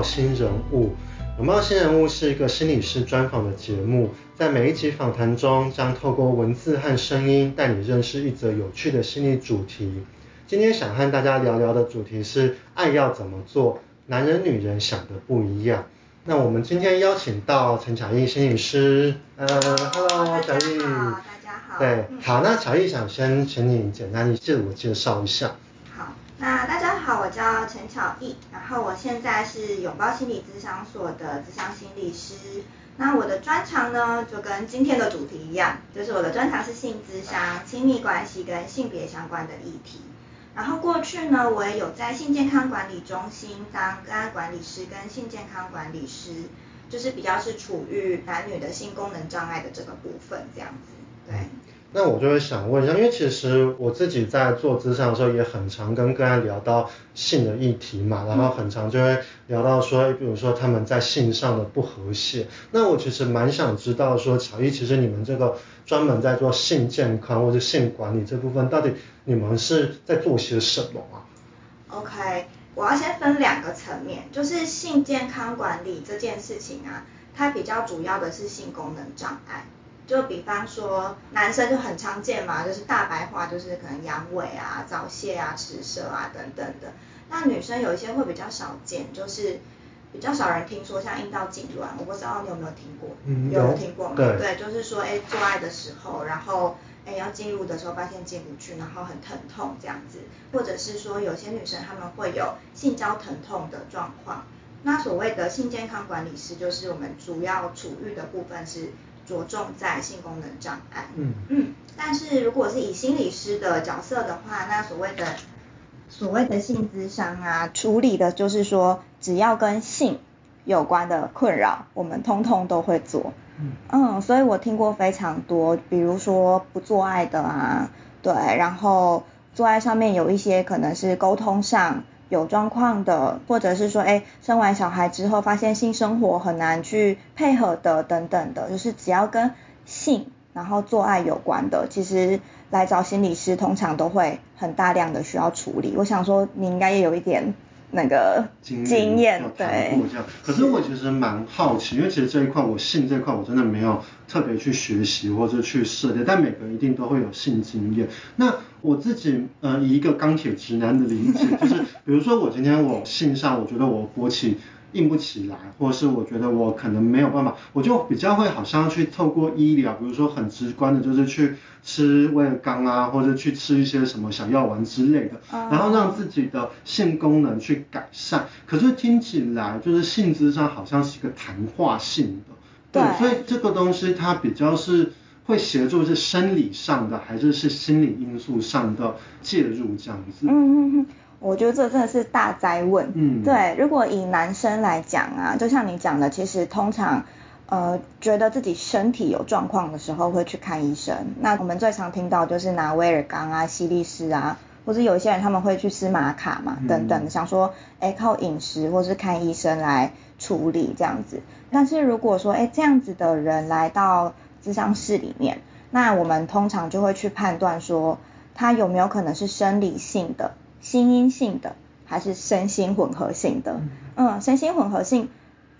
报新人物》。拥抱新人物是一个心理师专访的节目，在每一集访谈中，将透过文字和声音带你认识一则有趣的心理主题。今天想和大家聊聊的主题是爱要怎么做，男人女人想的不一样。那我们今天邀请到陈巧艺心理师，呃，Hello，巧艺，大家好，对，好，那巧艺想先请你简单自我介绍一下。那大家好，我叫陈巧艺，然后我现在是拥抱心理咨商所的咨商心理师。那我的专长呢，就跟今天的主题一样，就是我的专长是性咨商、亲密关系跟性别相关的议题。然后过去呢，我也有在性健康管理中心当个案管理师跟性健康管理师，就是比较是处于男女的性功能障碍的这个部分这样子，对。那我就会想问一下，因为其实我自己在做咨商的时候，也很常跟个案聊到性的议题嘛，然后很常就会聊到说，比如说他们在性上的不和谐。那我其实蛮想知道说，乔伊，其实你们这个专门在做性健康或者性管理这部分，到底你们是在做些什么啊？OK，我要先分两个层面，就是性健康管理这件事情啊，它比较主要的是性功能障碍。就比方说，男生就很常见嘛，就是大白话，就是可能阳痿啊、早泄啊、迟射啊等等的。那女生有一些会比较少见，就是比较少人听说，像阴道痉挛，我不知道你有没有听过？嗯，有，有听过吗？对，对，就是说，哎，做爱的时候，然后哎要进入的时候发现进不去，然后很疼痛这样子，或者是说有些女生她们会有性交疼痛的状况。那所谓的性健康管理师，就是我们主要处遇的部分是。着重在性功能障碍，嗯嗯，但是如果是以心理师的角色的话，那所谓的所谓的性咨商啊，处理的就是说，只要跟性有关的困扰，我们通通都会做，嗯嗯，所以我听过非常多，比如说不做爱的啊，对，然后做爱上面有一些可能是沟通上。有状况的，或者是说，哎，生完小孩之后发现性生活很难去配合的，等等的，就是只要跟性然后做爱有关的，其实来找心理师通常都会很大量的需要处理。我想说，你应该也有一点那个经验，对。可是我其实蛮好奇，因为其实这一块我性这一块我真的没有特别去学习或者去涉猎，但每个人一定都会有性经验。那我自己呃以一个钢铁直男的理解，就 是比如说我今天我性上我觉得我勃起硬不起来，或者是我觉得我可能没有办法，我就比较会好像去透过医疗，比如说很直观的就是去吃威而钢啊，或者去吃一些什么小药丸之类的，然后让自己的性功能去改善。可是听起来就是性质上好像是一个谈话性的，对，所以这个东西它比较是。会协助是生理上的还是是心理因素上的介入这样子？嗯嗯嗯，我觉得这真的是大哉问。嗯，对，如果以男生来讲啊，就像你讲的，其实通常呃觉得自己身体有状况的时候会去看医生。那我们最常听到就是拿威尔刚啊、西利士啊，或者有些人他们会去吃玛卡嘛等等，想说哎靠饮食或是看医生来处理这样子。但是如果说哎这样子的人来到咨商室里面，那我们通常就会去判断说，他有没有可能是生理性的、心因性的，还是身心混合性的？嗯，身心混合性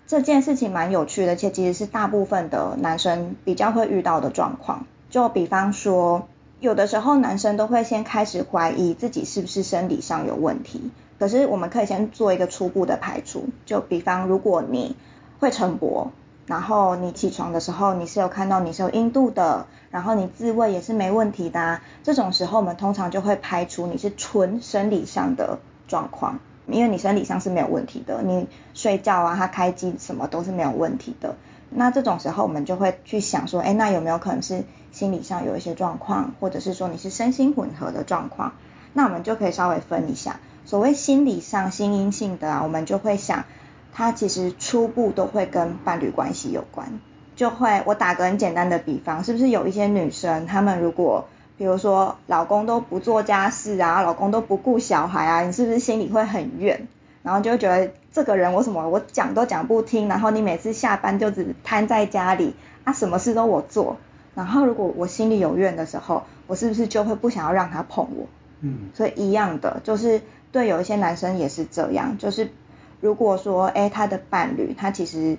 这件事情蛮有趣的，且其实是大部分的男生比较会遇到的状况。就比方说，有的时候男生都会先开始怀疑自己是不是生理上有问题，可是我们可以先做一个初步的排除。就比方，如果你会晨勃。然后你起床的时候，你是有看到你是有阴度的，然后你自慰也是没问题的，这种时候我们通常就会排除你是纯生理上的状况，因为你生理上是没有问题的，你睡觉啊，它开机什么都是没有问题的。那这种时候我们就会去想说，哎，那有没有可能是心理上有一些状况，或者是说你是身心混合的状况？那我们就可以稍微分一下，所谓心理上心因性的啊，我们就会想。它其实初步都会跟伴侣关系有关，就会我打个很简单的比方，是不是有一些女生，她们如果比如说老公都不做家事啊，老公都不顾小孩啊，你是不是心里会很怨，然后就会觉得这个人我什么我讲都讲不听，然后你每次下班就只瘫在家里，啊什么事都我做，然后如果我心里有怨的时候，我是不是就会不想要让他碰我？嗯，所以一样的，就是对有一些男生也是这样，就是。如果说，哎，他的伴侣他其实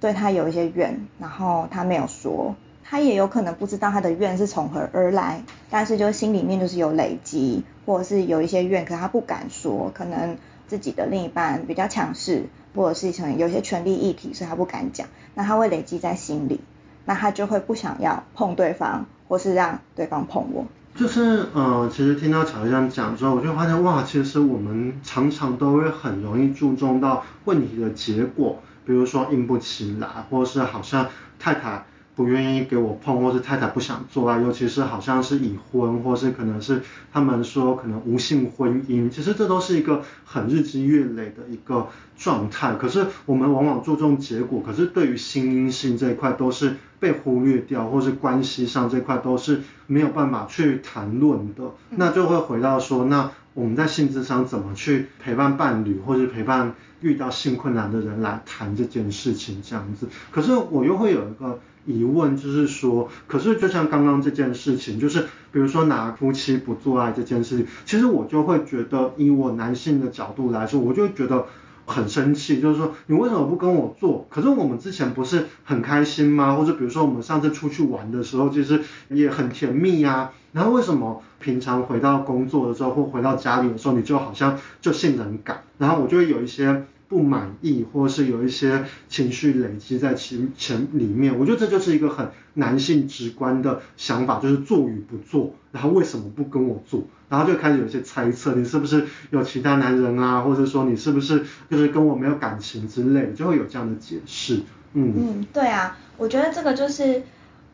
对他有一些怨，然后他没有说，他也有可能不知道他的怨是从何而来，但是就心里面就是有累积，或者是有一些怨，可他不敢说，可能自己的另一半比较强势，或者是成有些权力议题，所以他不敢讲，那他会累积在心里，那他就会不想要碰对方，或是让对方碰我。就是呃，其实听到乔医生讲之后，我就发现哇，其实我们常常都会很容易注重到问题的结果，比如说硬不起来，或是好像太太不愿意给我碰，或是太太不想做啊，尤其是好像是已婚，或是可能是他们说可能无性婚姻，其实这都是一个很日积月累的一个状态。可是我们往往注重结果，可是对于心因性这一块都是被忽略掉，或是关系上这块都是没有办法去谈论的。那就会回到说，那我们在性咨商怎么去陪伴伴侣，或是陪伴遇到性困难的人来谈这件事情这样子。可是我又会有一个。疑问就是说，可是就像刚刚这件事情，就是比如说拿夫妻不做爱这件事情，其实我就会觉得，以我男性的角度来说，我就觉得很生气，就是说你为什么不跟我做？可是我们之前不是很开心吗？或者比如说我们上次出去玩的时候，其实也很甜蜜呀。然后为什么平常回到工作的时候或回到家里的时候，你就好像就性冷感？然后我就会有一些。不满意，或者是有一些情绪累积在情前里面，我觉得这就是一个很男性直观的想法，就是做与不做，然后为什么不跟我做，然后就开始有一些猜测，你是不是有其他男人啊，或者说你是不是就是跟我没有感情之类，就会有这样的解释。嗯嗯，对啊，我觉得这个就是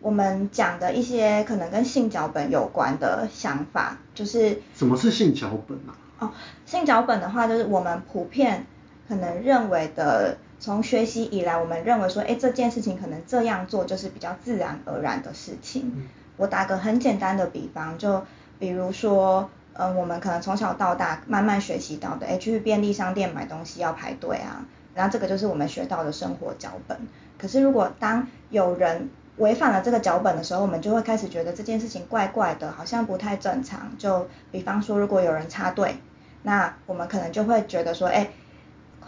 我们讲的一些可能跟性脚本有关的想法，就是什么是性脚本啊？哦，性脚本的话，就是我们普遍。可能认为的，从学习以来，我们认为说，哎，这件事情可能这样做就是比较自然而然的事情。嗯、我打个很简单的比方，就比如说，嗯、呃，我们可能从小到大慢慢学习到的，哎，去便利商店买东西要排队啊，然后这个就是我们学到的生活脚本。可是如果当有人违反了这个脚本的时候，我们就会开始觉得这件事情怪怪的，好像不太正常。就比方说，如果有人插队，那我们可能就会觉得说，哎。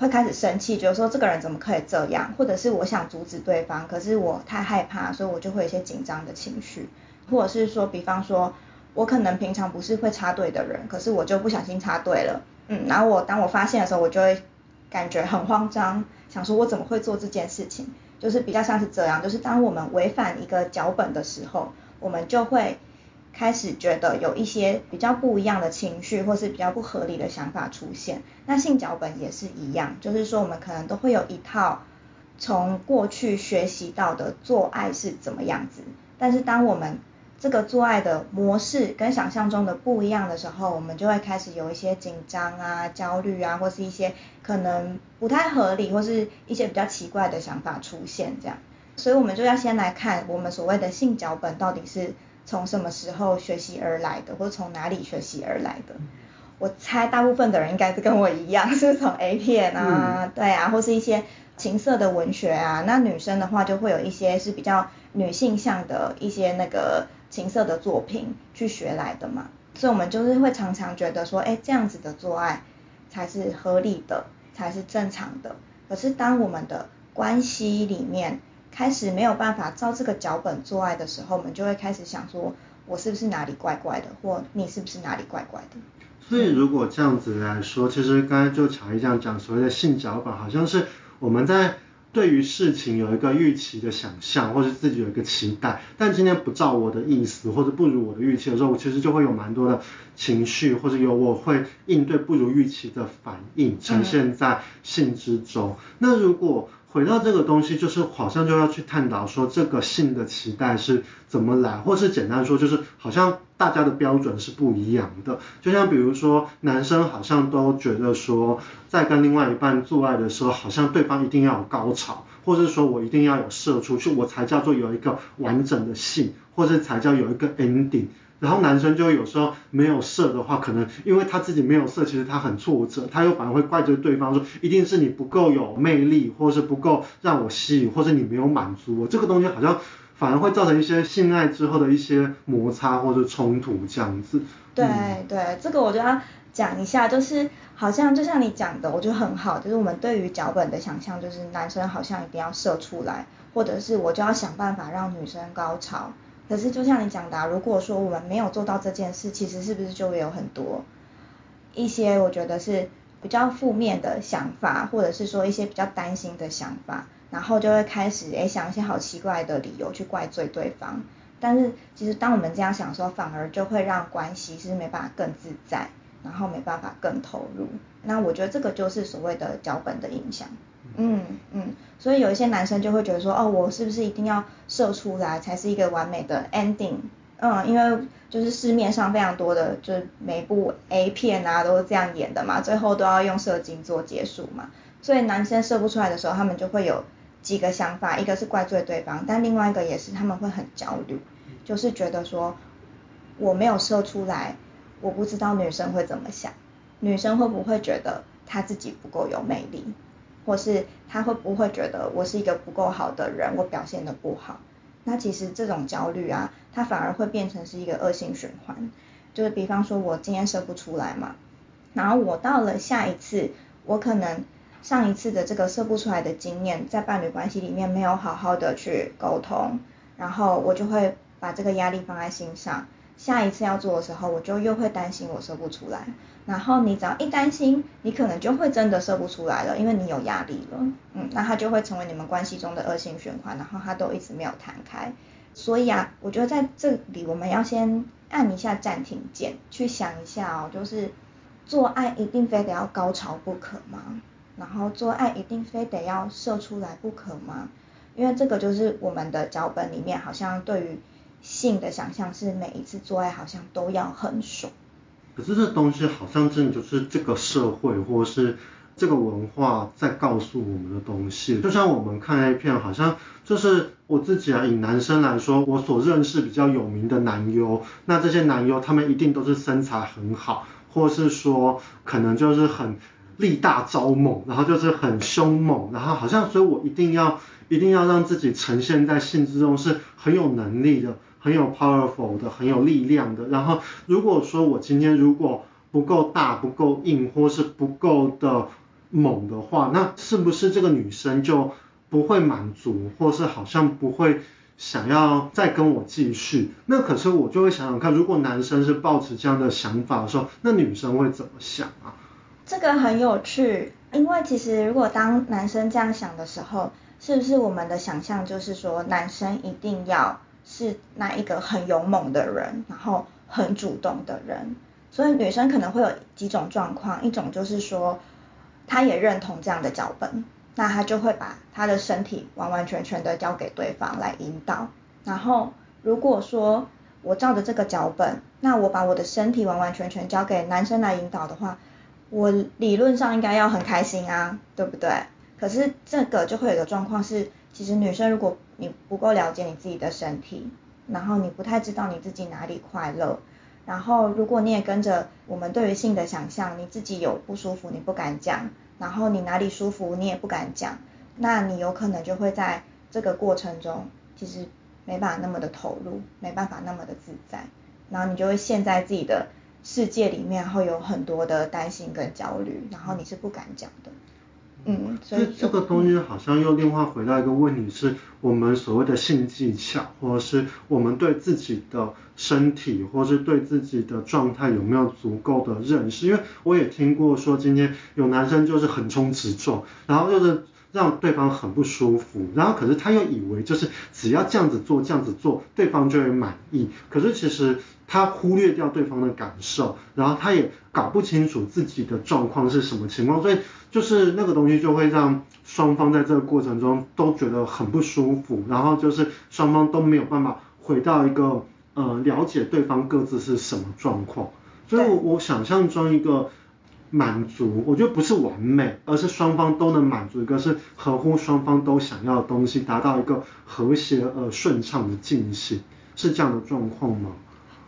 会开始生气，觉得说这个人怎么可以这样，或者是我想阻止对方，可是我太害怕，所以我就会有一些紧张的情绪，或者是说，比方说，我可能平常不是会插队的人，可是我就不小心插队了，嗯，然后我当我发现的时候，我就会感觉很慌张，想说我怎么会做这件事情，就是比较像是这样，就是当我们违反一个脚本的时候，我们就会。开始觉得有一些比较不一样的情绪，或是比较不合理的想法出现。那性脚本也是一样，就是说我们可能都会有一套从过去学习到的做爱是怎么样子，但是当我们这个做爱的模式跟想象中的不一样的时候，我们就会开始有一些紧张啊、焦虑啊，或是一些可能不太合理，或是一些比较奇怪的想法出现这样。所以我们就要先来看我们所谓的性脚本到底是。从什么时候学习而来的，或者从哪里学习而来的？我猜大部分的人应该是跟我一样，是从 A 片啊，嗯、对啊，或是一些情色的文学啊。那女生的话就会有一些是比较女性向的一些那个情色的作品去学来的嘛。所以我们就是会常常觉得说，哎，这样子的做爱才是合理的，才是正常的。可是当我们的关系里面，开始没有办法照这个脚本做爱的时候，我们就会开始想说，我是不是哪里怪怪的，或你是不是哪里怪怪的？所以如果这样子来说，其实刚才就乔伊这样讲，所谓的性脚本，好像是我们在对于事情有一个预期的想象，或是自己有一个期待，但今天不照我的意思，或者不如我的预期的时候，我其实就会有蛮多的情绪，或者有我会应对不如预期的反应呈现在性之中。嗯、那如果回到这个东西，就是好像就要去探讨说这个性的期待是怎么来，或是简单说就是好像大家的标准是不一样的。就像比如说男生好像都觉得说，在跟另外一半做爱的时候，好像对方一定要有高潮，或者说我一定要有射出去，我才叫做有一个完整的性，或者才叫有一个 ending。然后男生就有时候没有射的话，可能因为他自己没有射，其实他很挫折，他又反而会怪罪对方说，一定是你不够有魅力，或是不够让我吸引，或是你没有满足我。这个东西好像反而会造成一些性爱之后的一些摩擦或者冲突这样子。对、嗯、对，这个我就要讲一下，就是好像就像你讲的，我觉得很好，就是我们对于脚本的想象，就是男生好像一定要射出来，或者是我就要想办法让女生高潮。可是就像你讲的、啊，如果说我们没有做到这件事，其实是不是就会有很多一些我觉得是比较负面的想法，或者是说一些比较担心的想法，然后就会开始诶想一些好奇怪的理由去怪罪对方。但是其实当我们这样想的时候，反而就会让关系是没办法更自在，然后没办法更投入。那我觉得这个就是所谓的脚本的影响。嗯嗯，所以有一些男生就会觉得说，哦，我是不是一定要射出来才是一个完美的 ending？嗯，因为就是市面上非常多的，就是每部 A 片啊都是这样演的嘛，最后都要用射精做结束嘛。所以男生射不出来的时候，他们就会有几个想法，一个是怪罪对方，但另外一个也是他们会很焦虑，就是觉得说我没有射出来，我不知道女生会怎么想，女生会不会觉得她自己不够有魅力？或是他会不会觉得我是一个不够好的人，我表现的不好？那其实这种焦虑啊，它反而会变成是一个恶性循环。就是比方说我今天射不出来嘛，然后我到了下一次，我可能上一次的这个射不出来的经验，在伴侣关系里面没有好好的去沟通，然后我就会把这个压力放在心上。下一次要做的时候，我就又会担心我射不出来，然后你只要一担心，你可能就会真的射不出来了，因为你有压力了，嗯，那它就会成为你们关系中的恶性循环，然后它都一直没有弹开。所以啊，我觉得在这里我们要先按一下暂停键，去想一下哦，就是做爱一定非得要高潮不可吗？然后做爱一定非得要射出来不可吗？因为这个就是我们的脚本里面好像对于。性的想象是每一次做爱好像都要很爽，可是这东西好像真的就是这个社会或是这个文化在告诉我们的东西。就像我们看 A 片，好像就是我自己啊，以男生来说，我所认识比较有名的男优，那这些男优他们一定都是身材很好，或是说可能就是很力大招猛，然后就是很凶猛，然后好像所以我一定要一定要让自己呈现在性之中是很有能力的。很有 powerful 的，很有力量的。然后，如果说我今天如果不够大、不够硬，或是不够的猛的话，那是不是这个女生就不会满足，或是好像不会想要再跟我继续？那可是我就会想想看，如果男生是抱持这样的想法的时候，那女生会怎么想啊？这个很有趣，因为其实如果当男生这样想的时候，是不是我们的想象就是说，男生一定要？是那一个很勇猛的人，然后很主动的人，所以女生可能会有几种状况，一种就是说，她也认同这样的脚本，那她就会把她的身体完完全全的交给对方来引导。然后如果说我照着这个脚本，那我把我的身体完完全全交给男生来引导的话，我理论上应该要很开心啊，对不对？可是这个就会有个状况是。其实女生，如果你不够了解你自己的身体，然后你不太知道你自己哪里快乐，然后如果你也跟着我们对于性的想象，你自己有不舒服你不敢讲，然后你哪里舒服你也不敢讲，那你有可能就会在这个过程中，其实没办法那么的投入，没办法那么的自在，然后你就会陷在自己的世界里面，会有很多的担心跟焦虑，然后你是不敢讲的。嗯，所以这个东西好像又另外回到一个问题，是我们所谓的性技巧，或者是我们对自己的身体，或是对自己的状态有没有足够的认识？因为我也听过说，今天有男生就是横冲直撞，然后就是让对方很不舒服，然后可是他又以为就是只要这样子做，这样子做，对方就会满意。可是其实他忽略掉对方的感受，然后他也搞不清楚自己的状况是什么情况，所以。就是那个东西就会让双方在这个过程中都觉得很不舒服，然后就是双方都没有办法回到一个呃了解对方各自是什么状况。所以我我想象中一个满足，我觉得不是完美，而是双方都能满足一个是合乎双方都想要的东西，达到一个和谐而顺畅的进行，是这样的状况吗？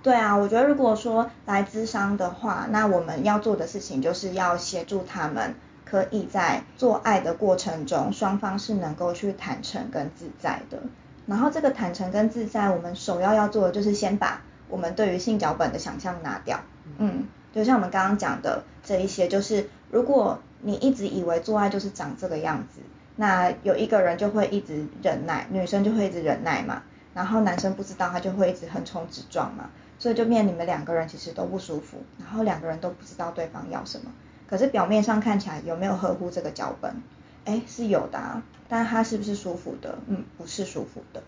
对啊，我觉得如果说来咨商的话，那我们要做的事情就是要协助他们。可以在做爱的过程中，双方是能够去坦诚跟自在的。然后这个坦诚跟自在，我们首要要做的就是先把我们对于性脚本的想象拿掉。嗯，就像我们刚刚讲的这一些，就是如果你一直以为做爱就是长这个样子，那有一个人就会一直忍耐，女生就会一直忍耐嘛，然后男生不知道他就会一直横冲直撞嘛，所以就变你们两个人其实都不舒服，然后两个人都不知道对方要什么。可是表面上看起来有没有合乎这个脚本？哎，是有的啊，但他是不是舒服的？嗯，不是舒服的，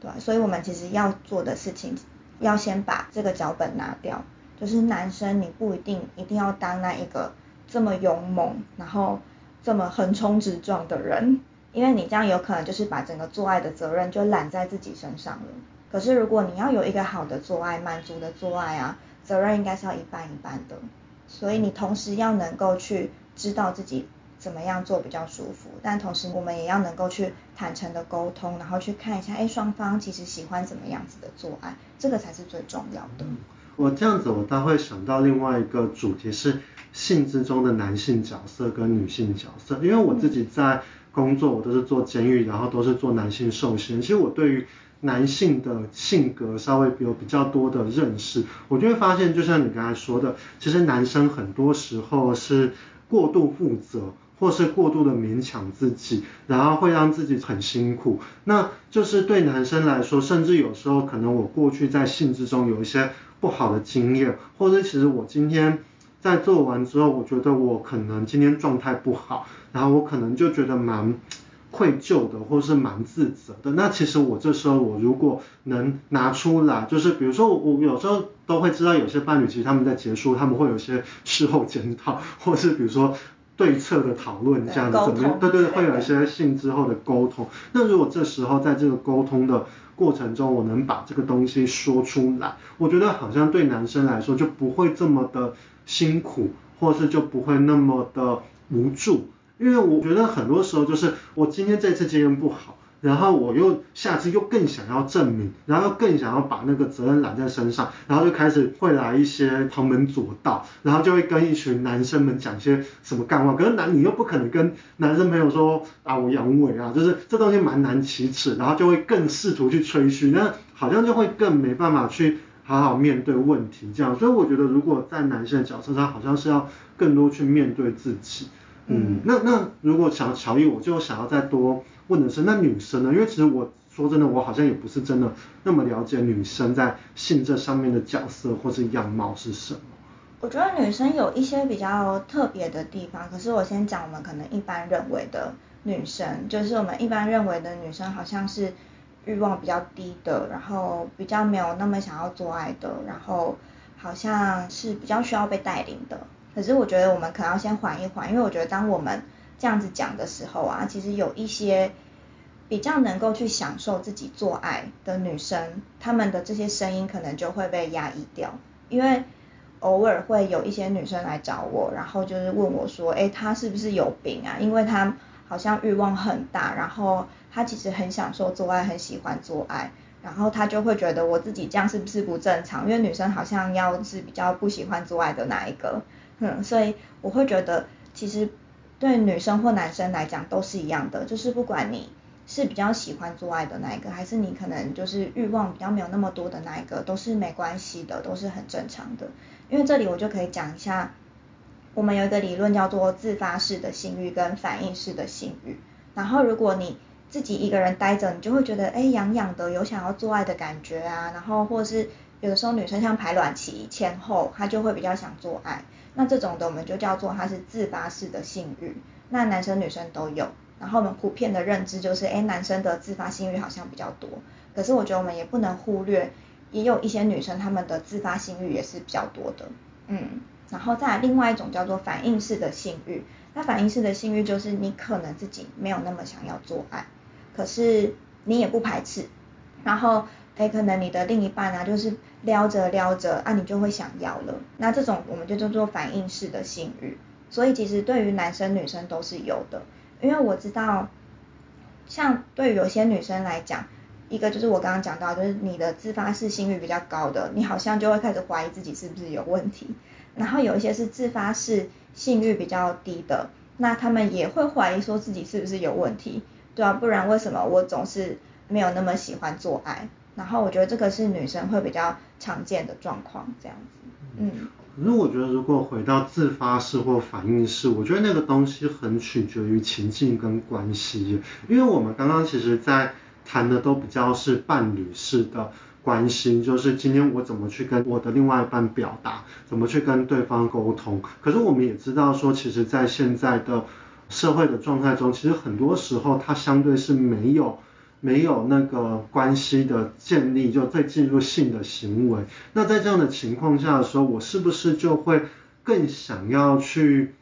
对？所以我们其实要做的事情，要先把这个脚本拿掉。就是男生，你不一定一定要当那一个这么勇猛，然后这么横冲直撞的人，因为你这样有可能就是把整个做爱的责任就揽在自己身上了。可是如果你要有一个好的做爱，满足的做爱啊，责任应该是要一半一半的。所以你同时要能够去知道自己怎么样做比较舒服，但同时我们也要能够去坦诚的沟通，然后去看一下，哎，双方其实喜欢怎么样子的做爱，这个才是最重要的。我这样子，我倒会想到另外一个主题是性之中的男性角色跟女性角色，因为我自己在工作，我都是做监狱，然后都是做男性受刑，其实我对于男性的性格稍微有比较多的认识，我就会发现，就像你刚才说的，其实男生很多时候是过度负责，或是过度的勉强自己，然后会让自己很辛苦。那就是对男生来说，甚至有时候可能我过去在性之中有一些不好的经验，或者其实我今天在做完之后，我觉得我可能今天状态不好，然后我可能就觉得蛮。愧疚的，或是蛮自责的。那其实我这时候，我如果能拿出来，就是比如说我，有时候都会知道，有些伴侣其实他们在结束，他们会有些事后检讨，或是比如说对策的讨论这样子，怎么样？对对对，会有一些性之后的沟通。那如果这时候在这个沟通的过程中，我能把这个东西说出来，我觉得好像对男生来说就不会这么的辛苦，或是就不会那么的无助。因为我觉得很多时候就是我今天这次经验不好，然后我又下次又更想要证明，然后更想要把那个责任揽在身上，然后就开始会来一些旁门左道，然后就会跟一群男生们讲些什么干话。可是男你又不可能跟男生朋友说啊我阳痿啊，就是这东西蛮难启齿，然后就会更试图去吹嘘，那好像就会更没办法去好好面对问题这样。所以我觉得如果在男生的角色上，好像是要更多去面对自己。嗯，那那如果想要乔伊，我就想要再多问的是，那女生呢？因为其实我说真的，我好像也不是真的那么了解女生在性这上面的角色或是样貌是什么。我觉得女生有一些比较特别的地方，可是我先讲我们可能一般认为的女生，就是我们一般认为的女生好像是欲望比较低的，然后比较没有那么想要做爱的，然后好像是比较需要被带领的。可是我觉得我们可能要先缓一缓，因为我觉得当我们这样子讲的时候啊，其实有一些比较能够去享受自己做爱的女生，她们的这些声音可能就会被压抑掉。因为偶尔会有一些女生来找我，然后就是问我说，诶，她是不是有病啊？因为她好像欲望很大，然后她其实很享受做爱，很喜欢做爱，然后她就会觉得我自己这样是不是不正常？因为女生好像要是比较不喜欢做爱的那一个。嗯，所以我会觉得，其实对女生或男生来讲都是一样的，就是不管你是比较喜欢做爱的那一个，还是你可能就是欲望比较没有那么多的那一个，都是没关系的，都是很正常的。因为这里我就可以讲一下，我们有一个理论叫做自发式的性欲跟反应式的性欲。然后如果你自己一个人待着，你就会觉得哎痒痒的，有想要做爱的感觉啊，然后或者是有的时候女生像排卵期前后，她就会比较想做爱。那这种的我们就叫做它是自发式的性欲，那男生女生都有。然后我们普遍的认知就是，哎，男生的自发性欲好像比较多。可是我觉得我们也不能忽略，也有一些女生她们的自发性欲也是比较多的。嗯，然后再来另外一种叫做反应式的性欲。那反应式的性欲就是你可能自己没有那么想要做爱，可是你也不排斥，然后。哎，可能你的另一半啊，就是撩着撩着啊，你就会想要了。那这种我们就叫做反应式的性欲。所以其实对于男生女生都是有的，因为我知道，像对于有些女生来讲，一个就是我刚刚讲到，就是你的自发式性欲比较高的，你好像就会开始怀疑自己是不是有问题。然后有一些是自发式性欲比较低的，那他们也会怀疑说自己是不是有问题，对啊，不然为什么我总是。没有那么喜欢做爱，然后我觉得这个是女生会比较常见的状况，这样子，嗯。可是我觉得如果回到自发式或反应式，我觉得那个东西很取决于情境跟关系，因为我们刚刚其实在谈的都比较是伴侣式的关系，就是今天我怎么去跟我的另外一半表达，怎么去跟对方沟通。可是我们也知道说，其实在现在的社会的状态中，其实很多时候它相对是没有没有那个关系的建立，就再进入性的行为。那在这样的情况下的时候，我是不是就会更想要去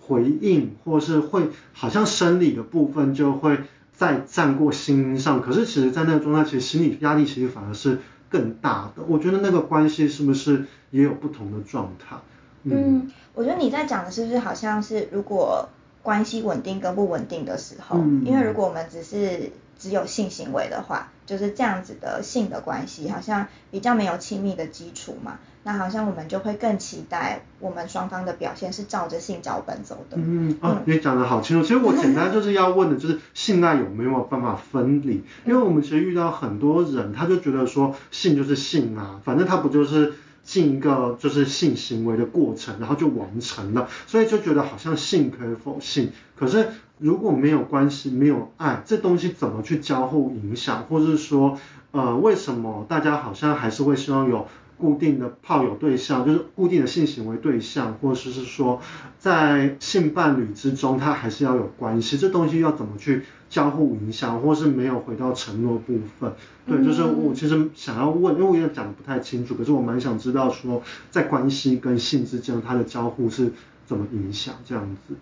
回应，或是会好像生理的部分就会再占过心上？可是其实，在那个状态，其实心理压力其实反而是更大的。我觉得那个关系是不是也有不同的状态？嗯，嗯，我觉得你在讲的是不是好像是如果。关系稳定跟不稳定的时候，嗯，因为如果我们只是只有性行为的话，就是这样子的性的关系，好像比较没有亲密的基础嘛，那好像我们就会更期待我们双方的表现是照着性脚本走的。嗯，哦，你讲的好清楚。其实我简单就是要问的就是性爱有没有办法分离？因为我们其实遇到很多人，他就觉得说性就是性啊，反正他不就是。进一个就是性行为的过程，然后就完成了，所以就觉得好像性可以否性，可是如果没有关系、没有爱，这东西怎么去交互影响，或是说，呃，为什么大家好像还是会希望有固定的炮友对象，就是固定的性行为对象，或者是说在性伴侣之中，他还是要有关系，这东西要怎么去交互影响，或是没有回到承诺部分？对，就是我其实想要问，因为我也讲的不太清楚，可是我蛮想知道说，在关系跟性之间，它的交互是怎么影响这样子？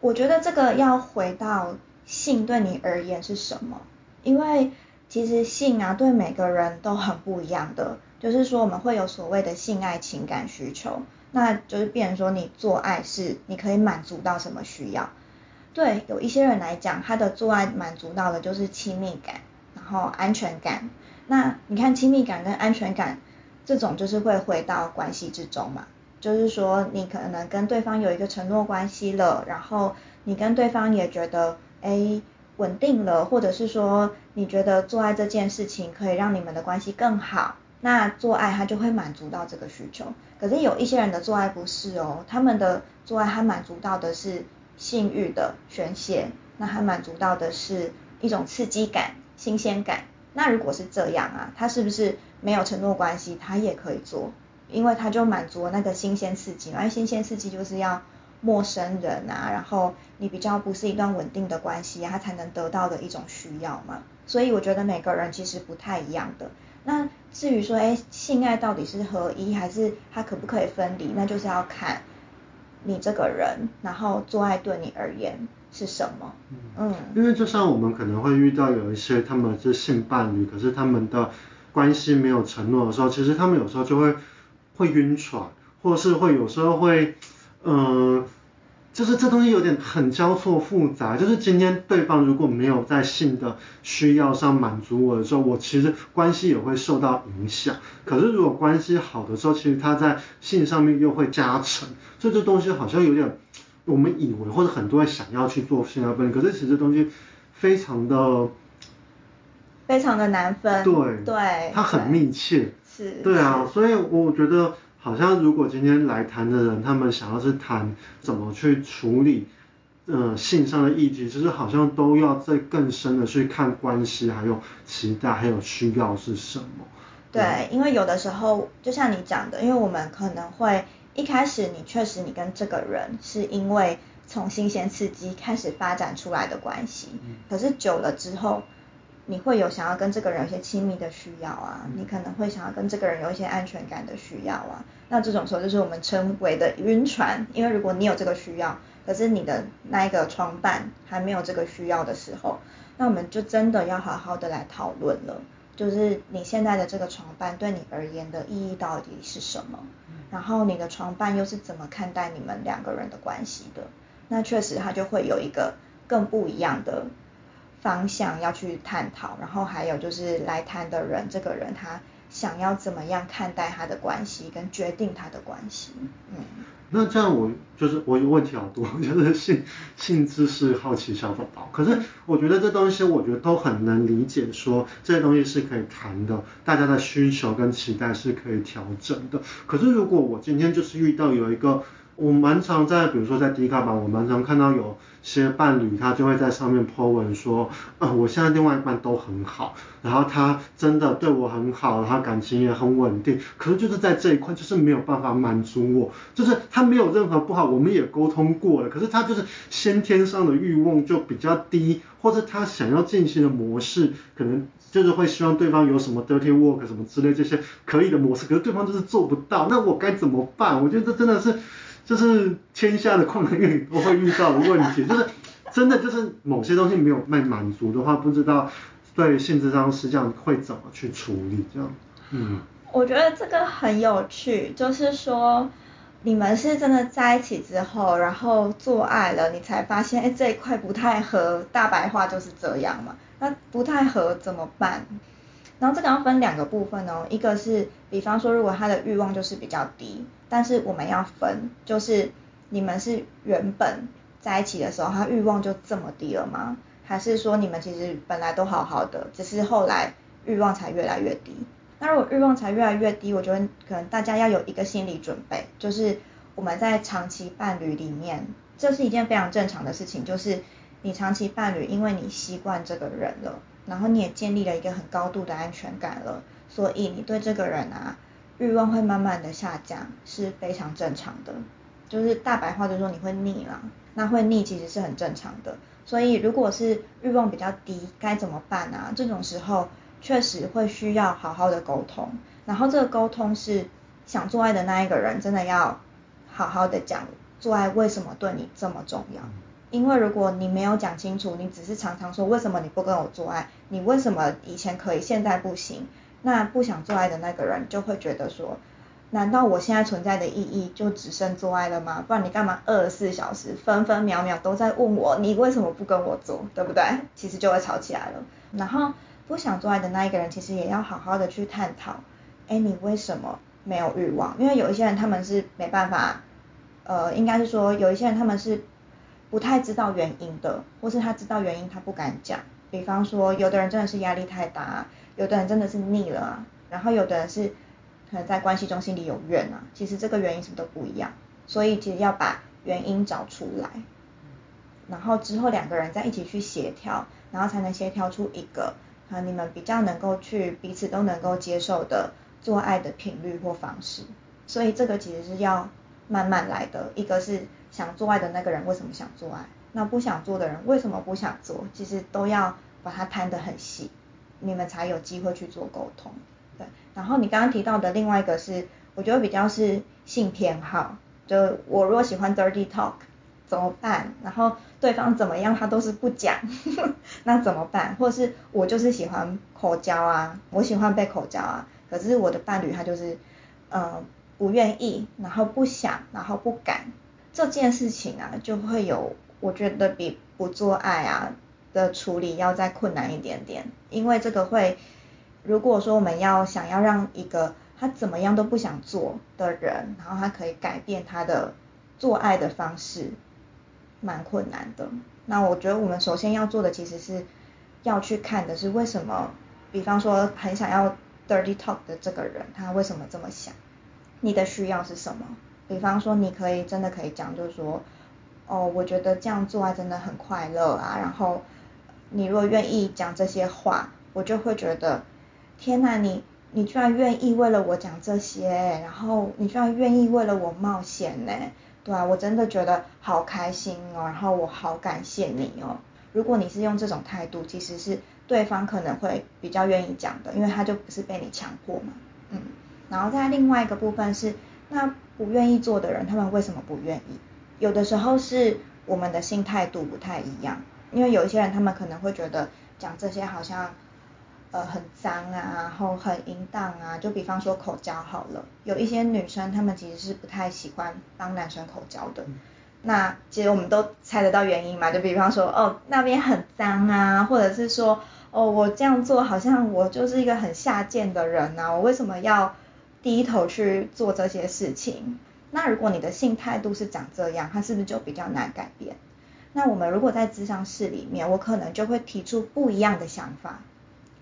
我觉得这个要回到性对你而言是什么？因为其实性啊，对每个人都很不一样的。就是说，我们会有所谓的性爱情感需求，那就是变成说，你做爱是你可以满足到什么需要？对，有一些人来讲，他的做爱满足到的就是亲密感，然后安全感。那你看，亲密感跟安全感这种，就是会回到关系之中嘛。就是说，你可能跟对方有一个承诺关系了，然后你跟对方也觉得，哎，稳定了，或者是说，你觉得做爱这件事情可以让你们的关系更好。那做爱他就会满足到这个需求，可是有一些人的做爱不是哦，他们的做爱他满足到的是性欲的宣泄，那他满足到的是一种刺激感、新鲜感。那如果是这样啊，他是不是没有承诺关系，他也可以做，因为他就满足那个新鲜刺激，而新鲜刺激就是要陌生人啊，然后你比较不是一段稳定的关系，他才能得到的一种需要嘛。所以我觉得每个人其实不太一样的。那至于说，哎，性爱到底是合一还是它可不可以分离？那就是要看你这个人，然后做爱对你而言是什么。嗯，因为就像我们可能会遇到有一些他们是性伴侣，可是他们的关系没有承诺的时候，其实他们有时候就会会晕船，或是会有时候会，嗯、呃。就是这东西有点很交错复杂，就是今天对方如果没有在性的需要上满足我的时候，我其实关系也会受到影响。可是如果关系好的时候，其实他在性上面又会加成，所以这东西好像有点，我们以为或者很多人想要去做性爱分离，可是其实这东西非常的非常的难分。对对，它很密切。是。对啊，所以我觉得。好像如果今天来谈的人，他们想要是谈怎么去处理，呃，性上的议题，就是好像都要再更深的去看关系，还有期待，还有需要是什么。对，对，因为有的时候就像你讲的，因为我们可能会一开始你确实你跟这个人是因为从新鲜刺激开始发展出来的关系，嗯，可是久了之后。你会有想要跟这个人有一些亲密的需要啊，你可能会想要跟这个人有一些安全感的需要啊，那这种时候就是我们称为的晕船，因为如果你有这个需要，可是你的那一个床伴还没有这个需要的时候，那我们就真的要好好的来讨论了，就是你现在的这个床伴对你而言的意义到底是什么，然后你的床伴又是怎么看待你们两个人的关系的，那确实他就会有一个更不一样的。方向要去探讨，然后还有就是来谈的人，这个人他想要怎么样看待他的关系，跟决定他的关系。嗯。那这样我就是我有问题好多，就是性性知识好奇小宝宝。可是我觉得这东西，我觉得都很能理解说，说这些东西是可以谈的，大家的需求跟期待是可以调整的。可是如果我今天就是遇到有一个。我蛮常在，比如说在 D 卡吧，我蛮常看到有些伴侣，他就会在上面 po 文说，啊、呃，我现在另外一半都很好，然后他真的对我很好，然后感情也很稳定，可是就是在这一块就是没有办法满足我，就是他没有任何不好，我们也沟通过了，可是他就是先天上的欲望就比较低，或者他想要进行的模式，可能就是会希望对方有什么 dirty work 什么之类这些可以的模式，可是对方就是做不到，那我该怎么办？我觉得这真的是。就是天下的旷男怨女都会遇到的问题，就是真的就是某些东西没有被满足的话，不知道对性咨商师这样会怎么去处理这样。嗯，我觉得这个很有趣，就是说你们是真的在一起之后，然后做爱了，你才发现哎这一块不太合，大白话就是这样嘛。那不太合怎么办？然后这个要分两个部分哦，一个是比方说如果他的欲望就是比较低。但是我们要分，就是你们是原本在一起的时候，他欲望就这么低了吗？还是说你们其实本来都好好的，只是后来欲望才越来越低？那如果欲望才越来越低，我觉得可能大家要有一个心理准备，就是我们在长期伴侣里面，这是一件非常正常的事情，就是你长期伴侣，因为你习惯这个人了，然后你也建立了一个很高度的安全感了，所以你对这个人啊。欲望会慢慢的下降是非常正常的，就是大白话就说你会腻了，那会腻其实是很正常的。所以如果是欲望比较低，该怎么办啊？这种时候确实会需要好好的沟通，然后这个沟通是想做爱的那一个人真的要好好的讲做爱为什么对你这么重要，因为如果你没有讲清楚，你只是常常说为什么你不跟我做爱，你为什么以前可以现在不行？那不想做爱的那个人就会觉得说，难道我现在存在的意义就只剩做爱了吗？不然你干嘛二十四小时分分秒秒都在问我，你为什么不跟我做，对不对？其实就会吵起来了。然后不想做爱的那一个人其实也要好好的去探讨，哎，你为什么没有欲望？因为有一些人他们是没办法，呃，应该是说有一些人他们是不太知道原因的，或是他知道原因他不敢讲。比方说，有的人真的是压力太大。有的人真的是腻了啊，然后有的人是可能在关系中心里有怨啊，其实这个原因什么都不一样，所以其实要把原因找出来，然后之后两个人再一起去协调，然后才能协调出一个啊你们比较能够去彼此都能够接受的做爱的频率或方式，所以这个其实是要慢慢来的，一个是想做爱的那个人为什么想做爱，那不想做的人为什么不想做，其实都要把它摊得很细。你们才有机会去做沟通，对。然后你刚刚提到的另外一个是，我觉得比较是性偏好，就我如果喜欢 dirty talk 怎么办？然后对方怎么样他都是不讲，那怎么办？或是我就是喜欢口交啊，我喜欢被口交啊，可是我的伴侣他就是呃不愿意，然后不想，然后不敢，这件事情啊就会有，我觉得比不做爱啊。的处理要再困难一点点，因为这个会，如果说我们要想要让一个他怎么样都不想做的人，然后他可以改变他的做爱的方式，蛮困难的。那我觉得我们首先要做的其实是要去看的是为什么，比方说很想要 dirty talk 的这个人，他为什么这么想？你的需要是什么？比方说你可以真的可以讲，就是说，哦，我觉得这样做啊真的很快乐啊，然后。你如果愿意讲这些话，我就会觉得，天哪，你你居然愿意为了我讲这些，然后你居然愿意为了我冒险呢？对啊，我真的觉得好开心哦，然后我好感谢你哦。如果你是用这种态度，其实是对方可能会比较愿意讲的，因为他就不是被你强迫嘛，嗯。然后在另外一个部分是，那不愿意做的人，他们为什么不愿意？有的时候是我们的心态度不太一样。因为有一些人，他们可能会觉得讲这些好像，呃，很脏啊，然后很淫荡啊。就比方说口交好了，有一些女生她们其实是不太喜欢帮男生口交的。那其实我们都猜得到原因嘛，就比方说，哦，那边很脏啊，或者是说，哦，我这样做好像我就是一个很下贱的人呐，我为什么要低头去做这些事情？那如果你的性态度是长这样，它是不是就比较难改变？那我们如果在咨商室里面，我可能就会提出不一样的想法，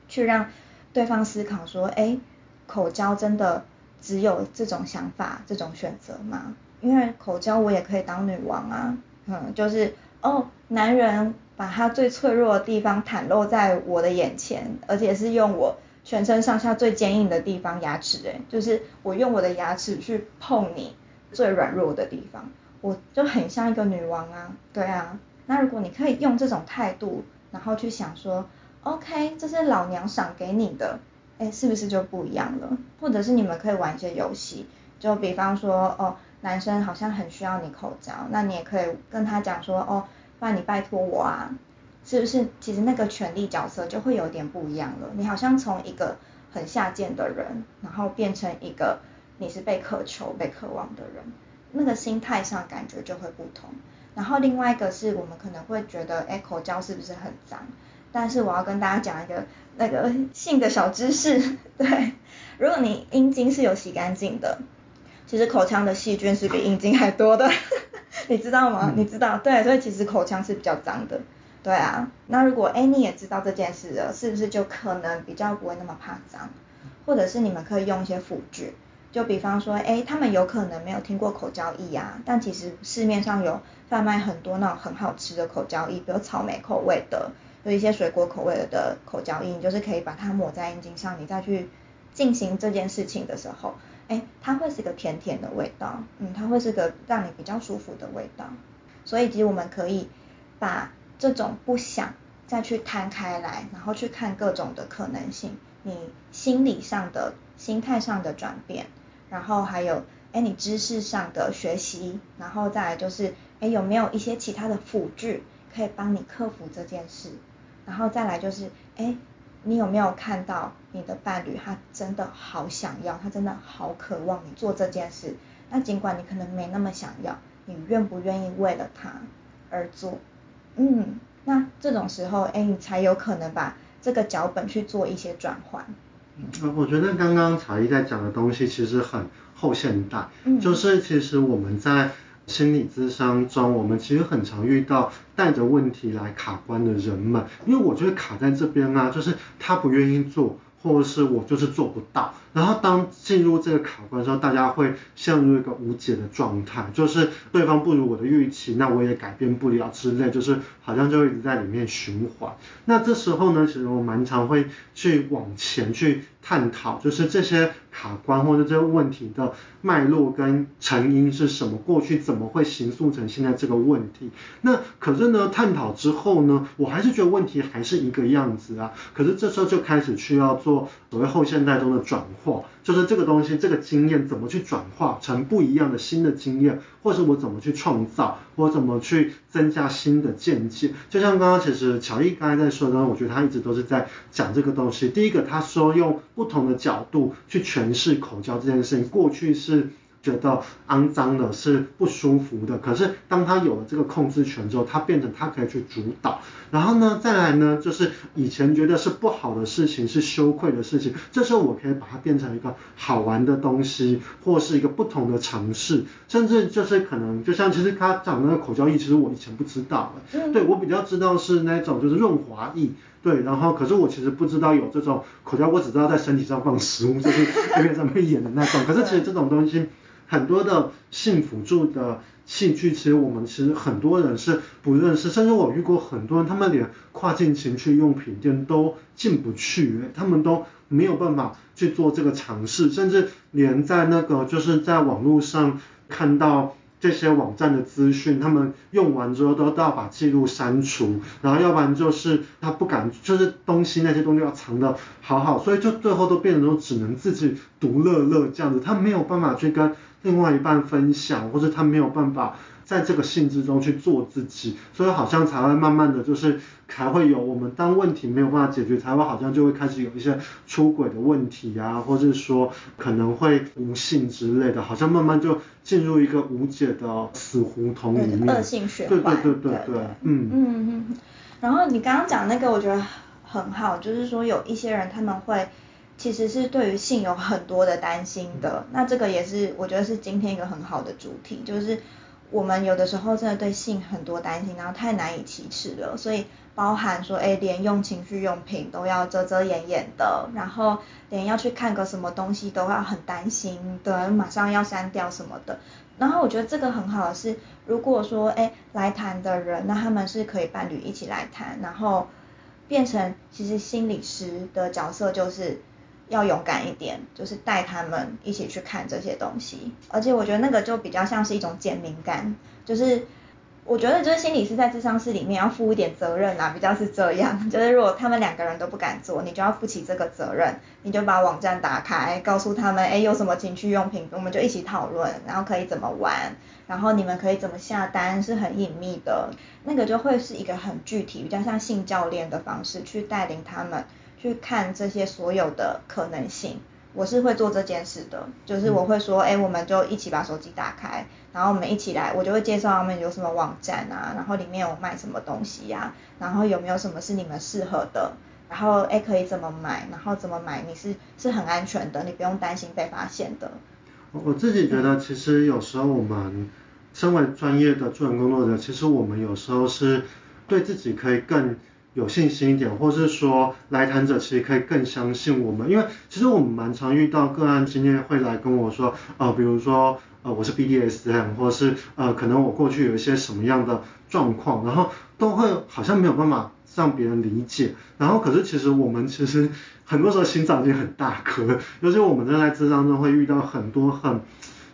去让对方思考说，哎，口交真的只有这种想法、这种选择吗？因为口交我也可以当女王啊，嗯，就是哦，男人把他最脆弱的地方袒露在我的眼前，而且是用我全身上下最坚硬的地方，牙齿，哎，就是我用我的牙齿去碰你最软弱的地方。我就很像一个女王啊，对啊。那如果你可以用这种态度，然后去想说，OK，这是老娘赏给你的，哎，是不是就不一样了？或者是你们可以玩一些游戏，就比方说，哦，男生好像很需要你口交，那你也可以跟他讲说，哦，那你拜托我啊，是不是？其实那个权力角色就会有点不一样了。你好像从一个很下贱的人，然后变成一个你是被渴求、被渴望的人。那个心态上感觉就会不同，然后另外一个是我们可能会觉得，哎，口交是不是很脏？但是我要跟大家讲一个那个性的小知识，对，如果你阴茎是有洗干净的，其实口腔的细菌是比阴茎还多的，你知道吗？你知道，对，所以其实口腔是比较脏的，对啊。那如果哎你也知道这件事了，是不是就可能比较不会那么怕脏？或者是你们可以用一些辅具。就比方说，哎，他们有可能没有听过口交液啊，但其实市面上有贩卖很多那种很好吃的口交液，比如草莓口味的，有一些水果口味的口交液，你就是可以把它抹在阴茎上，你再去进行这件事情的时候，哎，它会是个甜甜的味道，嗯，它会是个让你比较舒服的味道。所以其实我们可以把这种不想再去摊开来，然后去看各种的可能性，你心理上的、心态上的转变。然后还有，哎，你知识上的学习，然后再来就是，哎，有没有一些其他的辅具可以帮你克服这件事？然后再来就是，哎，你有没有看到你的伴侣他真的好想要，他真的好渴望你做这件事？那尽管你可能没那么想要，你愿不愿意为了他而做？嗯，那这种时候，哎，你才有可能把这个脚本去做一些转换。嗯我觉得刚刚采艺在讲的东西其实很后现代，嗯，就是其实我们在心理咨商中，我们其实很常遇到带着问题来卡关的人们，因为我觉得卡在这边啊，就是他不愿意做。或者是我就是做不到，然后当进入这个卡关的时候，大家会陷入一个无解的状态，就是对方不如我的预期，那我也改变不了之类，就是好像就一直在里面循环。那这时候呢，其实我蛮常会去往前去探讨，就是这些卡关或者这些问题的脉络跟成因是什么，过去怎么会形塑成现在这个问题。那可是呢，探讨之后呢，我还是觉得问题还是一个样子啊。可是这时候就开始需要做。所谓后现代中的转化，就是这个东西，这个经验怎么去转化成不一样的新的经验，或是我怎么去创造，我怎么去增加新的见解。就像刚刚其实乔毅刚才在说的，我觉得他一直都是在讲这个东西。第一个，他说用不同的角度去诠释口交这件事情，过去是。觉得肮脏的是不舒服的，可是当他有了这个控制权之后，他变成他可以去主导。然后呢，再来呢，就是以前觉得是不好的事情，是羞愧的事情，这时候我可以把它变成一个好玩的东西，或是一个不同的尝试，甚至就是可能就像其实他讲那个口交易，其实我以前不知道的，对，我比较知道是那种就是润滑液，对，然后可是我其实不知道有这种口交，我只知道在身体上放食物，就是有点上面演的那种，可是其实这种东西。很多的性辅助的器具，其实我们其实很多人是不认识，甚至我遇过很多人，他们连跨境情趣用品店都进不去，他们都没有办法去做这个尝试，甚至连在那个就是在网络上看到这些网站的资讯，他们用完之后都都要把记录删除，然后要不然就是他不敢，就是东西那些东西要藏的好好，所以就最后都变成都只能自己独乐乐这样子，他没有办法去跟。另外一半分享，或者他没有办法在这个性之中去做自己，所以好像才会慢慢的就是才会有我们当问题没有办法解决，才会好像就会开始有一些出轨的问题啊，或者说可能会无性之类的，好像慢慢就进入一个无解的死胡同里面，恶性循环。对对对对对，嗯嗯嗯。然后你刚刚讲那个，我觉得很好，就是说有一些人他们会其实是对于性有很多的担心的，那这个也是我觉得是今天一个很好的主题，就是我们有的时候真的对性很多担心，然后太难以启齿了，所以包含说，哎，连用情趣用品都要遮遮掩掩的，然后连要去看个什么东西都要很担心，的，马上要删掉什么的。然后我觉得这个很好的是，如果说哎来谈的人，那他们是可以伴侣一起来谈，然后变成其实心理师的角色就是要勇敢一点，就是带他们一起去看这些东西，而且我觉得那个就比较像是一种减敏感，就是。我觉得就是心理师在智商室里面要负一点责任啊，比较是这样。就是如果他们两个人都不敢做，你就要负起这个责任，你就把网站打开，告诉他们，哎，有什么情趣用品，我们就一起讨论，然后可以怎么玩，然后你们可以怎么下单，是很隐秘的。那个就会是一个很具体，比较像性教练的方式去带领他们去看这些所有的可能性。我是会做这件事的，就是我会说，哎，我们就一起把手机打开，然后我们一起来，我就会介绍他们有什么网站啊，然后里面有卖什么东西呀，然后有没有什么是你们适合的，然后哎可以怎么买，然后怎么买你是是很安全的，你不用担心被发现的。我自己觉得，其实有时候我们身为专业的助人工作者，其实我们有时候是对自己可以更。有信心一点，或是说来谈者其实可以更相信我们，因为其实我们蛮常遇到个案经验会来跟我说，呃，比如说呃我是 BDSM，或者是呃可能我过去有一些什么样的状况，然后都会好像没有办法让别人理解，然后可是其实我们其实很多时候心脏已经很大颗，尤其我们在咨商中会遇到很多很。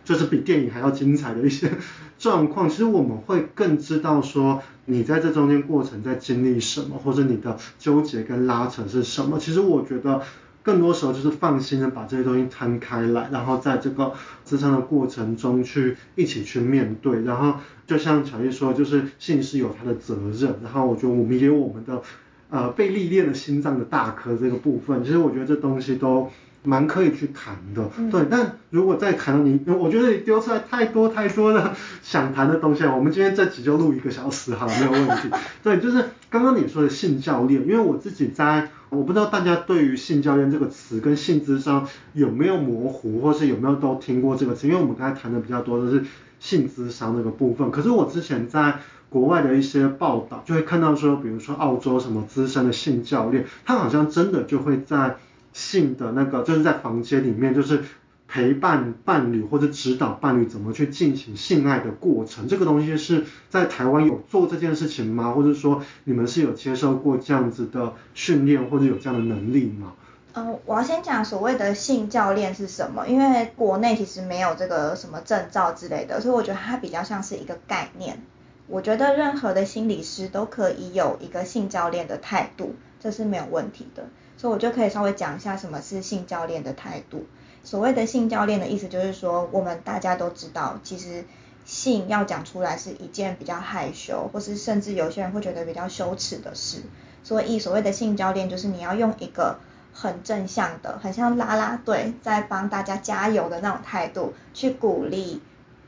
就是比电影还要精彩的一些状况，其实我们会更知道说你在这中间过程在经历什么，或者你的纠结跟拉扯是什么。其实我觉得更多时候就是放心的把这些东西摊开来，然后在这个支撑的过程中去一起去面对。然后就像乔伊说，就是性是有他的责任，然后我觉得我们也有我们的呃被历练的心脏的大颗这个部分。其实我觉得这东西都。蛮可以去谈的，嗯、对，但如果再谈到你，我觉得你丢出来太多太多的想谈的东西了，我们今天这集就录一个小时好了，没有问题。对，就是刚刚你说的性教练，因为我自己在，我不知道大家对于性教练这个词跟性智商有没有模糊，或是有没有都听过这个词，因为我们刚才谈的比较多的是性智商这个部分，可是我之前在国外的一些报道就会看到说，比如说澳洲什么资深的性教练，他好像真的就会在。性的那个就是在房间里面，就是陪伴伴侣或者指导伴侣怎么去进行性爱的过程。这个东西是在台湾有做这件事情吗？或者说你们是有接受过这样子的训练或者有这样的能力吗？嗯，我要先讲所谓的性教练是什么，因为国内其实没有这个什么证照之类的，所以我觉得它比较像是一个概念。我觉得任何的心理师都可以有一个性教练的态度，这是没有问题的。所以我就可以稍微讲一下什么是性教练的态度。所谓的性教练的意思就是说，我们大家都知道，其实性要讲出来是一件比较害羞，或是甚至有些人会觉得比较羞耻的事。所以所谓的性教练就是你要用一个很正向的，很像啦啦队在帮大家加油的那种态度去鼓励，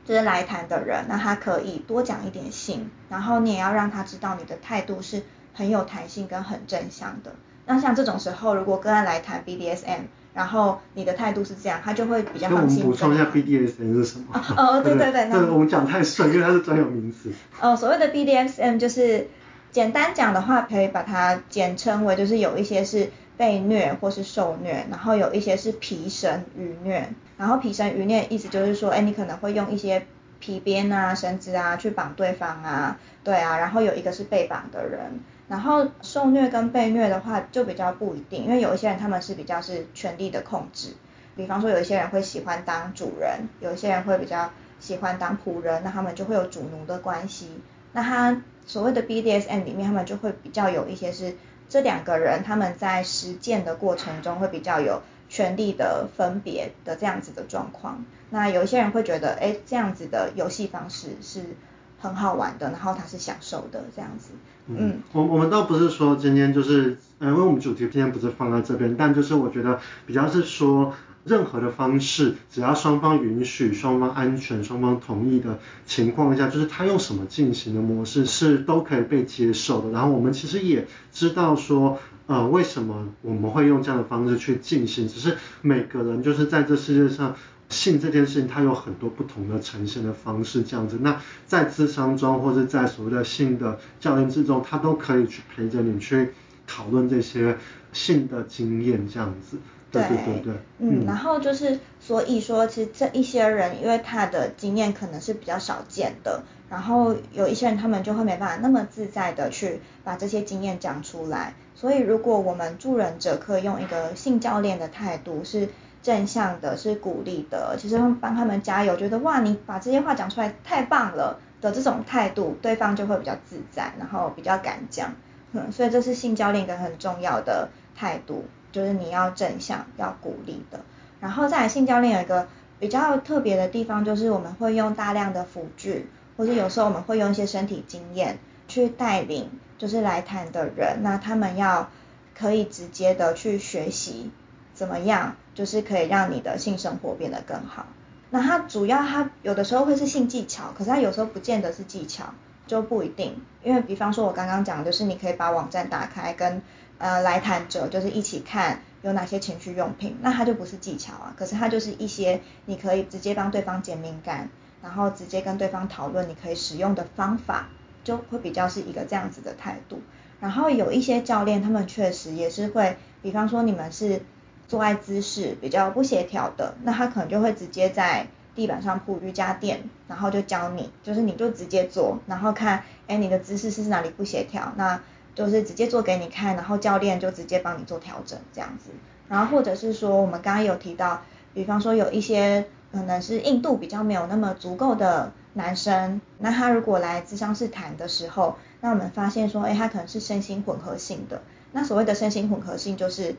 就是来谈的人，那他可以多讲一点性，然后你也要让他知道你的态度是很有弹性跟很正向的。那像这种时候，如果个案来谈 BDSM，然后你的态度是这样，他就会比较放心。那我们补充一下 BDSM 是什么？哦，哦对对对，那我们讲太顺，因为它是专有名词。哦，所谓的 BDSM 就是简单讲的话，可以把它简称为就是有一些是被虐或是受虐，然后有一些是皮绳愚虐。然后皮绳愚虐意思就是说，哎，你可能会用一些皮鞭啊、绳子啊去绑对方啊，对啊，然后有一个是被绑的人。然后受虐跟被虐的话就比较不一定，因为有一些人他们是比较是权力的控制，比方说有一些人会喜欢当主人，有一些人会比较喜欢当仆人，那他们就会有主奴的关系。那他所谓的 BDSM 里面，他们就会比较有一些是这两个人他们在实践的过程中会比较有权力的分别的这样子的状况。那有一些人会觉得，哎，这样子的游戏方式是很好玩的，然后他是享受的这样子。嗯，我我们倒不是说今天就是，呃，因为我们主题今天不是放在这边，但就是我觉得比较是说任何的方式，只要双方允许、双方安全、双方同意的情况下，就是他用什么进行的模式是都可以被接受的。然后我们其实也知道说，呃，为什么我们会用这样的方式去进行，只是每个人就是在这世界上。性这件事情，它有很多不同的呈现的方式，这样子。那在智商中，或者在所谓的性的教练之中，他都可以去陪着你去讨论这些性的经验，这样子。对对对对。嗯，然后就是，所以说，其实这一些人，因为他的经验可能是比较少见的，然后有一些人他们就会没办法那么自在的去把这些经验讲出来。所以，如果我们助人者可以用一个性教练的态度是。正向的是鼓励的，其实帮他们加油，觉得哇，你把这些话讲出来太棒了的这种态度，对方就会比较自在，然后比较敢讲。嗯，所以这是性教练一个很重要的态度，就是你要正向，要鼓励的。然后再来性教练有一个比较特别的地方，就是我们会用大量的辅具，或者有时候我们会用一些身体经验去带领，就是来谈的人，那他们要可以直接的去学习。怎么样，就是可以让你的性生活变得更好。那它主要它有的时候会是性技巧，可是它有时候不见得是技巧，就不一定。因为比方说我刚刚讲的就是你可以把网站打开，跟呃来谈者就是一起看有哪些情趣用品，那它就不是技巧啊，可是它就是一些你可以直接帮对方减敏感，然后直接跟对方讨论你可以使用的方法，就会比较是一个这样子的态度。然后有一些教练他们确实也是会，比方说你们是。做爱姿势比较不协调的，那他可能就会直接在地板上铺瑜伽垫，然后就教你，就是你就直接做，然后看，哎，你的姿势是哪里不协调，那就是直接做给你看，然后教练就直接帮你做调整这样子。然后或者是说，我们刚刚有提到，比方说有一些可能是硬度比较没有那么足够的男生，那他如果来咨商室谈的时候，那我们发现说，哎，他可能是身心混合性的。那所谓的身心混合性就是。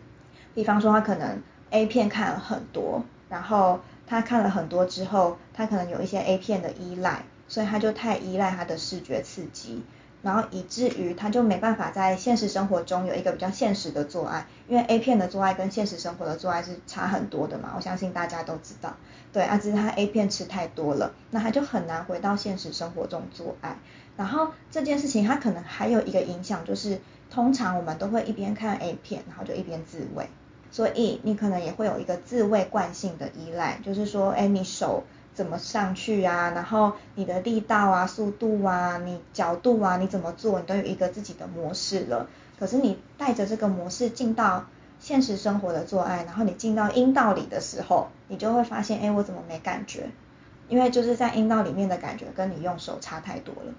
比方说他可能 A 片看了很多，然后他看了很多之后，他可能有一些 A 片的依赖，所以他就太依赖他的视觉刺激，然后以至于他就没办法在现实生活中有一个比较现实的做爱，因为 A 片的做爱跟现实生活的做爱是差很多的嘛，我相信大家都知道。对啊，只是他 A 片吃太多了，那他就很难回到现实生活中做爱。然后这件事情他可能还有一个影响就是。通常我们都会一边看 A 片，然后就一边自慰，所以你可能也会有一个自慰惯性的依赖，就是说，哎，你手怎么上去啊？然后你的力道啊、速度啊、你角度啊，你怎么做，你都有一个自己的模式了。可是你带着这个模式进到现实生活的做爱，然后你进到阴道里的时候，你就会发现，哎，我怎么没感觉？因为就是在阴道里面的感觉跟你用手差太多了。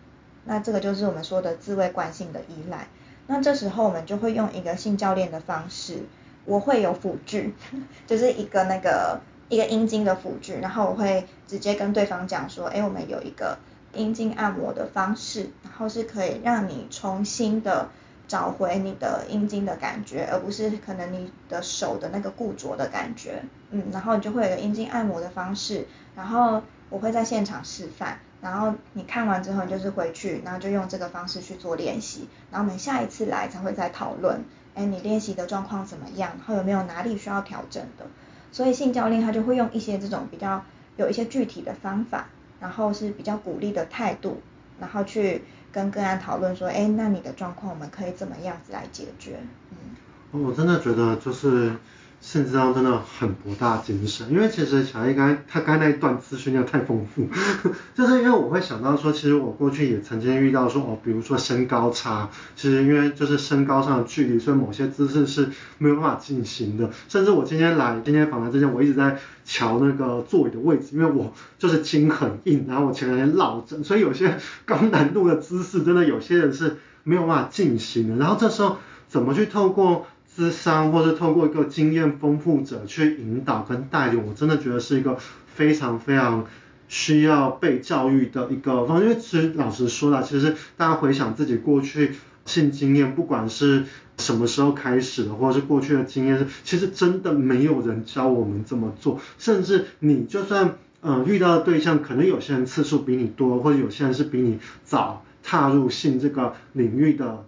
那这个就是我们说的自慰惯性的依赖。那这时候我们就会用一个性教练的方式，我会有辅具，就是一个那个一个阴茎的辅具，然后我会直接跟对方讲说，哎，我们有一个阴茎按摩的方式，然后是可以让你重新的找回你的阴茎的感觉，而不是可能你的手的那个固着的感觉，嗯，然后你就会有一个阴茎按摩的方式，然后我会在现场示范。然后你看完之后，你就是回去，然后就用这个方式去做练习。然后我们下一次来才会再讨论，哎，你练习的状况怎么样？然后有没有哪里需要调整的？所以性教练他就会用一些这种比较有一些具体的方法，然后是比较鼓励的态度，然后去跟个案讨论说，哎，那你的状况我们可以怎么样子来解决？嗯，我真的觉得就是。性咨商真的很博大精深，因为其实小 A 刚他刚那一段资讯量太丰富，就是因为我会想到说，其实我过去也曾经遇到说，哦，比如说身高差，其实因为就是身高上的距离，所以某些姿势是没有办法进行的。甚至我今天来今天访谈之前，我一直在瞧那个座椅的位置，因为我就是筋很硬，然后我前两天落枕，所以有些高难度的姿势，真的有些人是没有办法进行的。然后这时候怎么去透过咨商，或是透过一个经验丰富者去引导跟带领，我真的觉得是一个非常非常需要被教育的一个方。因为其实老实说啦，其实大家回想自己过去性经验，不管是什么时候开始的，或者是过去的经验，其实真的没有人教我们这么做。甚至你就算呃遇到的对象，可能有些人次数比你多，或者有些人是比你早踏入性这个领域的。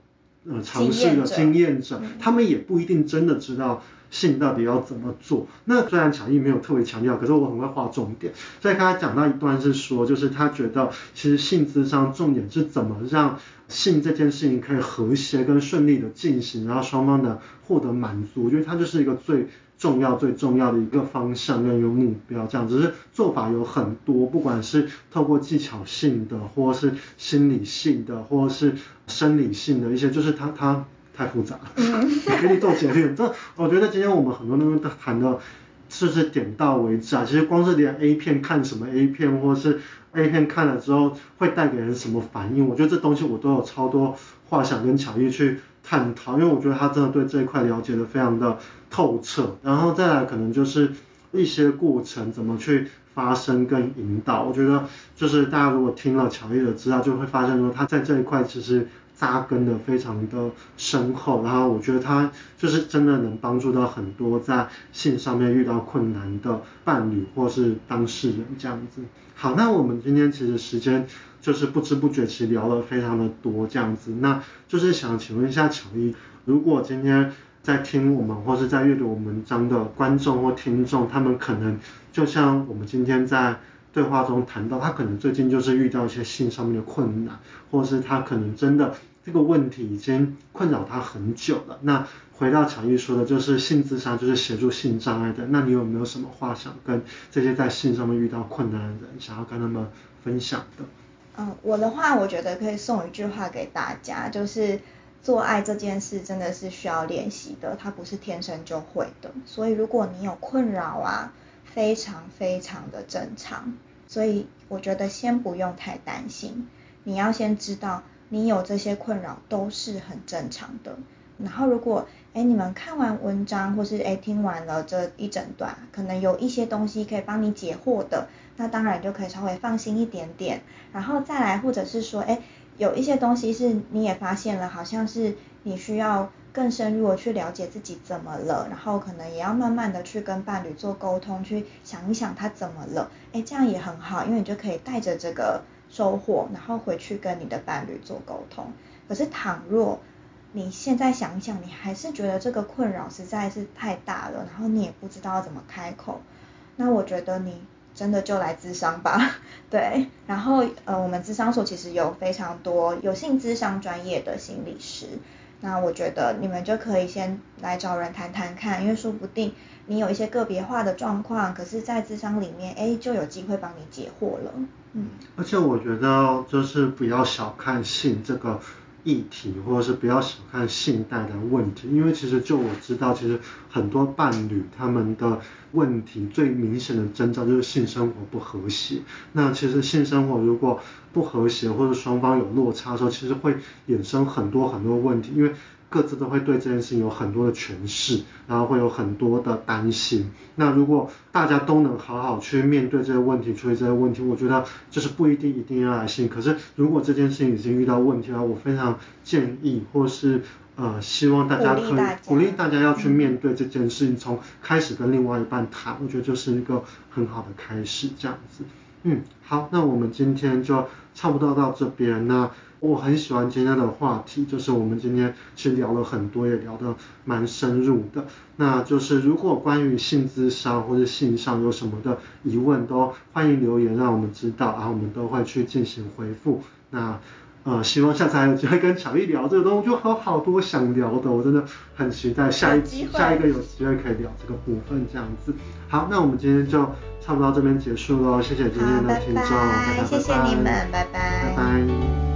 呃尝试的经验者，他们也不一定真的知道。性到底要怎么做？那虽然强毅没有特别强调，可是我很会划重点。所以刚才讲到一段是说，就是他觉得其实性智商重点是怎么让性这件事情可以和谐跟顺利的进行，然后双方的获得满足。我觉得它就是一个最重要最重要的一个方向跟一个目标。这样只是做法有很多，不管是透过技巧性的，或是心理性的，或是生理性的一些，就是它它。太复杂了，我给你做结论。这我觉得今天我们很多东西都谈的，是不是点到为止啊？其实光是连 A 片看什么 A 片，或是 A 片看了之后会带给人什么反应，我觉得这东西我都有超多话想跟巧艺去探讨，因为我觉得他真的对这一块了解的非常的透彻。然后再来可能就是一些过程怎么去发生跟引导，我觉得就是大家如果听了巧艺的资料，就会发现说他在这一块其实。扎根的非常的深厚，然后我觉得他就是真的能帮助到很多在性上面遇到困难的伴侣或是当事人这样子。好，那我们今天其实时间就是不知不觉其实聊了非常的多这样子，那就是想请问一下乔伊，如果今天在听我们或是在阅读我们文章的观众或听众，他们可能就像我们今天在。对话中谈到，他可能最近就是遇到一些性上面的困难，或是他可能真的这个问题已经困扰他很久了。那回到巧玉说的，就是性咨商就是协助性障碍的。那你有没有什么话想跟这些在性上面遇到困难的人，想要跟他们分享的？嗯，我的话，我觉得可以送一句话给大家，就是做爱这件事真的是需要练习的，它不是天生就会的。所以如果你有困扰啊。非常非常的正常，所以我觉得先不用太担心。你要先知道，你有这些困扰都是很正常的。然后如果哎你们看完文章或是哎听完了这一整段，可能有一些东西可以帮你解惑的，那当然就可以稍微放心一点点。然后再来，或者是说哎有一些东西是你也发现了，好像是你需要。更深入的去了解自己怎么了，然后可能也要慢慢的去跟伴侣做沟通，去想一想他怎么了，哎，这样也很好，因为你就可以带着这个收获，然后回去跟你的伴侣做沟通。可是倘若你现在想想，你还是觉得这个困扰实在是太大了，然后你也不知道怎么开口，那我觉得你真的就来咨商吧，对，然后呃，我们咨商所其实有非常多有性咨商专业的心理师。那我觉得你们就可以先来找人谈谈看，因为说不定你有一些个别化的状况，可是，在智商里面，哎，就有机会帮你解惑了。嗯，而且我觉得就是不要小看性这个议题，或者是不要小看信贷的问题，因为其实就我知道，其实很多伴侣他们的问题最明显的征兆就是性生活不和谐。那其实性生活如果不和谐或者双方有落差的时候，其实会衍生很多很多问题，因为各自都会对这件事情有很多的诠释，然后会有很多的担心。那如果大家都能好好去面对这些问题，处理这些问题，我觉得就是不一定一定要来信。可是如果这件事情已经遇到问题了，我非常建议或是呃希望大家可以鼓励，鼓励大家要去面对这件事情，从开始跟另外一半谈，我觉得就是一个很好的开始，这样子。嗯，好，那我们今天就差不多到这边。那我很喜欢今天的话题，就是我们今天其实聊了很多，也聊得蛮深入的。那就是如果关于性咨商或者性上有什么的疑问，都欢迎留言让我们知道，然后我们都会去进行回复。那呃，希望下次还有机会跟巧艺聊这个东西，就有好多想聊的，我真的很期待下一下一个有机会可以聊这个部分这样子。好，那我们今天就差不多到这边结束喽，谢谢今天的听众，拜拜，谢谢你们，拜拜。拜拜。